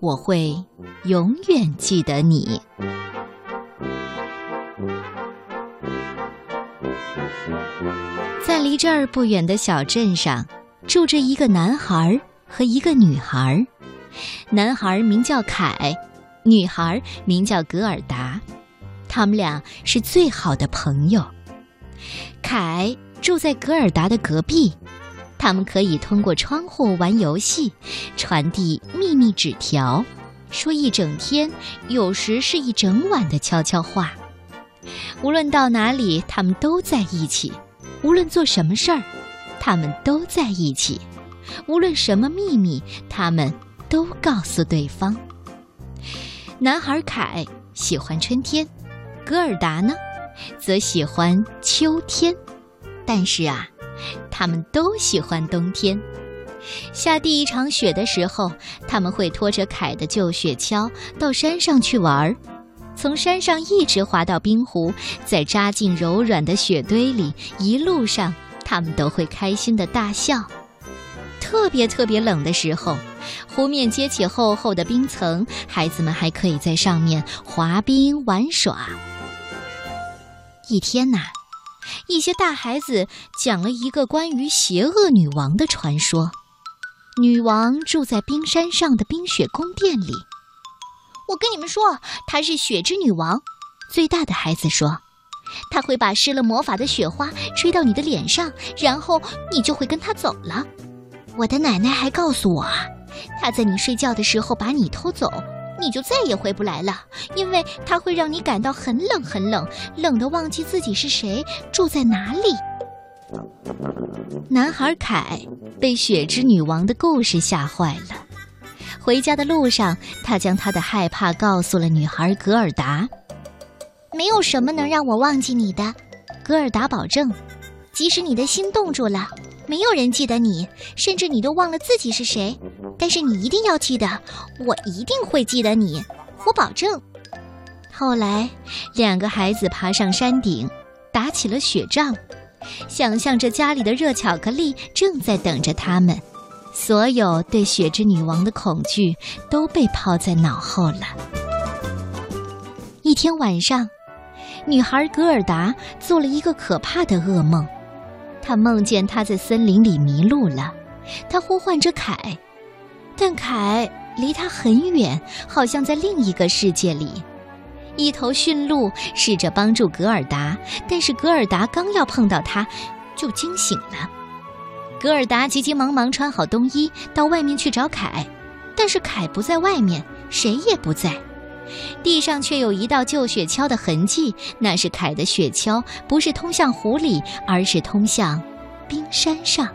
我会永远记得你。在离这儿不远的小镇上，住着一个男孩和一个女孩。男孩名叫凯，女孩名叫格尔达。他们俩是最好的朋友。凯住在格尔达的隔壁，他们可以通过窗户玩游戏，传递秘密纸条，说一整天，有时是一整晚的悄悄话。无论到哪里，他们都在一起；无论做什么事儿，他们都在一起；无论什么秘密，他们都告诉对方。男孩凯喜欢春天，格尔达呢，则喜欢秋天。但是啊，他们都喜欢冬天。下第一场雪的时候，他们会拖着凯的旧雪橇到山上去玩儿。从山上一直滑到冰湖，再扎进柔软的雪堆里，一路上他们都会开心的大笑。特别特别冷的时候，湖面结起厚厚的冰层，孩子们还可以在上面滑冰玩耍。一天呐，一些大孩子讲了一个关于邪恶女王的传说。女王住在冰山上的冰雪宫殿里。我跟你们说，她是雪之女王。最大的孩子说：“她会把施了魔法的雪花吹到你的脸上，然后你就会跟她走了。”我的奶奶还告诉我啊，她在你睡觉的时候把你偷走，你就再也回不来了，因为它会让你感到很冷很冷，冷得忘记自己是谁，住在哪里。男孩凯被雪之女王的故事吓坏了。回家的路上，他将他的害怕告诉了女孩格尔达。没有什么能让我忘记你的，格尔达保证。即使你的心冻住了，没有人记得你，甚至你都忘了自己是谁，但是你一定要记得，我一定会记得你，我保证。后来，两个孩子爬上山顶，打起了雪仗，想象着家里的热巧克力正在等着他们。所有对雪之女王的恐惧都被抛在脑后了。一天晚上，女孩格尔达做了一个可怕的噩梦，他梦见他在森林里迷路了。他呼唤着凯，但凯离他很远，好像在另一个世界里。一头驯鹿试着帮助格尔达，但是格尔达刚要碰到它，就惊醒了。格尔达急急忙忙穿好冬衣，到外面去找凯，但是凯不在外面，谁也不在。地上却有一道旧雪橇的痕迹，那是凯的雪橇，不是通向湖里，而是通向冰山上。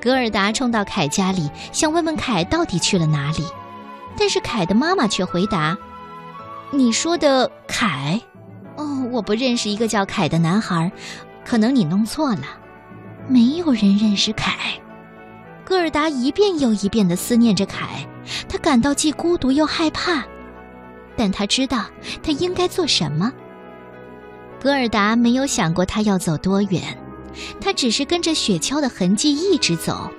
格尔达冲到凯家里，想问问凯到底去了哪里，但是凯的妈妈却回答：“你说的凯？哦，我不认识一个叫凯的男孩，可能你弄错了。”没有人认识凯，戈尔达一遍又一遍地思念着凯，他感到既孤独又害怕，但他知道他应该做什么。戈尔达没有想过他要走多远，他只是跟着雪橇的痕迹一直走，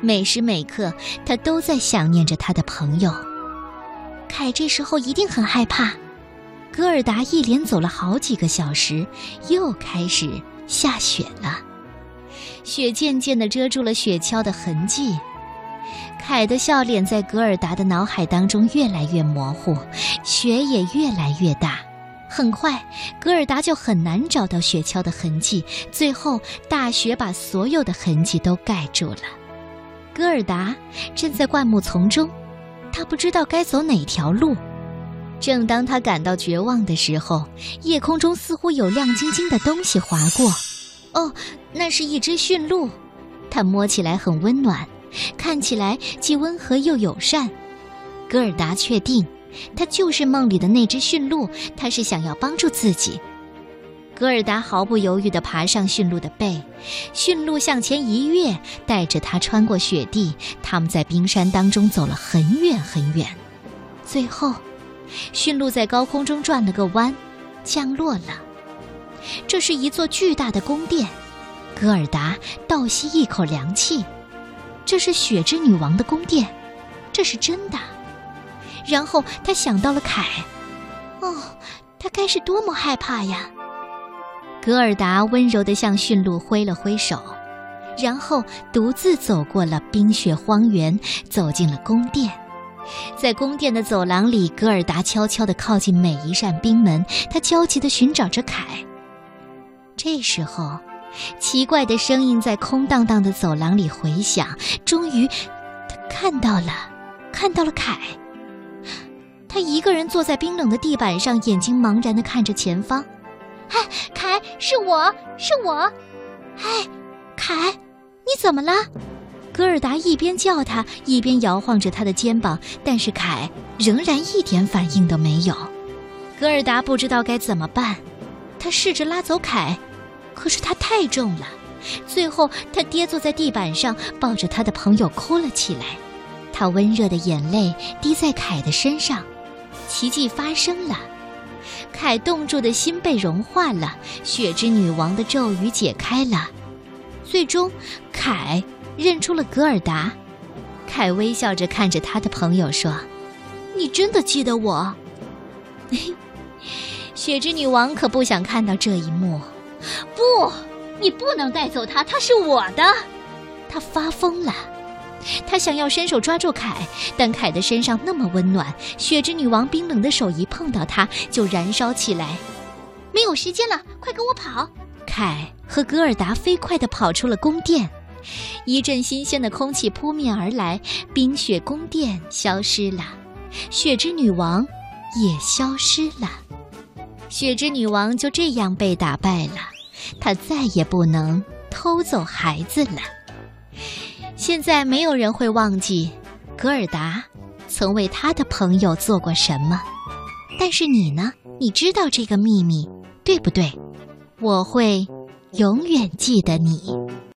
每时每刻他都在想念着他的朋友。凯这时候一定很害怕。戈尔达一连走了好几个小时，又开始下雪了。雪渐渐地遮住了雪橇的痕迹，凯的笑脸在格尔达的脑海当中越来越模糊，雪也越来越大。很快，格尔达就很难找到雪橇的痕迹，最后大雪把所有的痕迹都盖住了。格尔达站在灌木丛中，他不知道该走哪条路。正当他感到绝望的时候，夜空中似乎有亮晶晶的东西划过。哦，那是一只驯鹿，它摸起来很温暖，看起来既温和又友善。戈尔达确定，它就是梦里的那只驯鹿，它是想要帮助自己。戈尔达毫不犹豫地爬上驯鹿的背，驯鹿向前一跃，带着它穿过雪地。他们在冰山当中走了很远很远，最后，驯鹿在高空中转了个弯，降落了。这是一座巨大的宫殿，戈尔达倒吸一口凉气。这是雪之女王的宫殿，这是真的。然后他想到了凯。哦，他该是多么害怕呀！格尔达温柔地向驯鹿挥了挥手，然后独自走过了冰雪荒原，走进了宫殿。在宫殿的走廊里，格尔达悄悄地靠近每一扇冰门，他焦急地寻找着凯。这时候，奇怪的声音在空荡荡的走廊里回响。终于，他看到了，看到了凯。他一个人坐在冰冷的地板上，眼睛茫然地看着前方。嗨，凯，是我是我。嗨，凯，你怎么了？格尔达一边叫他，一边摇晃着他的肩膀，但是凯仍然一点反应都没有。格尔达不知道该怎么办，他试着拉走凯。可是他太重了，最后他跌坐在地板上，抱着他的朋友哭了起来。他温热的眼泪滴在凯的身上，奇迹发生了，凯冻住的心被融化了，雪之女王的咒语解开了，最终，凯认出了格尔达。凯微笑着看着他的朋友说：“你真的记得我？” 雪之女王可不想看到这一幕。不，你不能带走他，他是我的。他发疯了，他想要伸手抓住凯，但凯的身上那么温暖，雪之女王冰冷的手一碰到他就燃烧起来。没有时间了，快跟我跑！凯和格尔达飞快地跑出了宫殿，一阵新鲜的空气扑面而来，冰雪宫殿消失了，雪之女王也消失了。雪之女王就这样被打败了，她再也不能偷走孩子了。现在没有人会忘记格尔达曾为他的朋友做过什么，但是你呢？你知道这个秘密，对不对？我会永远记得你。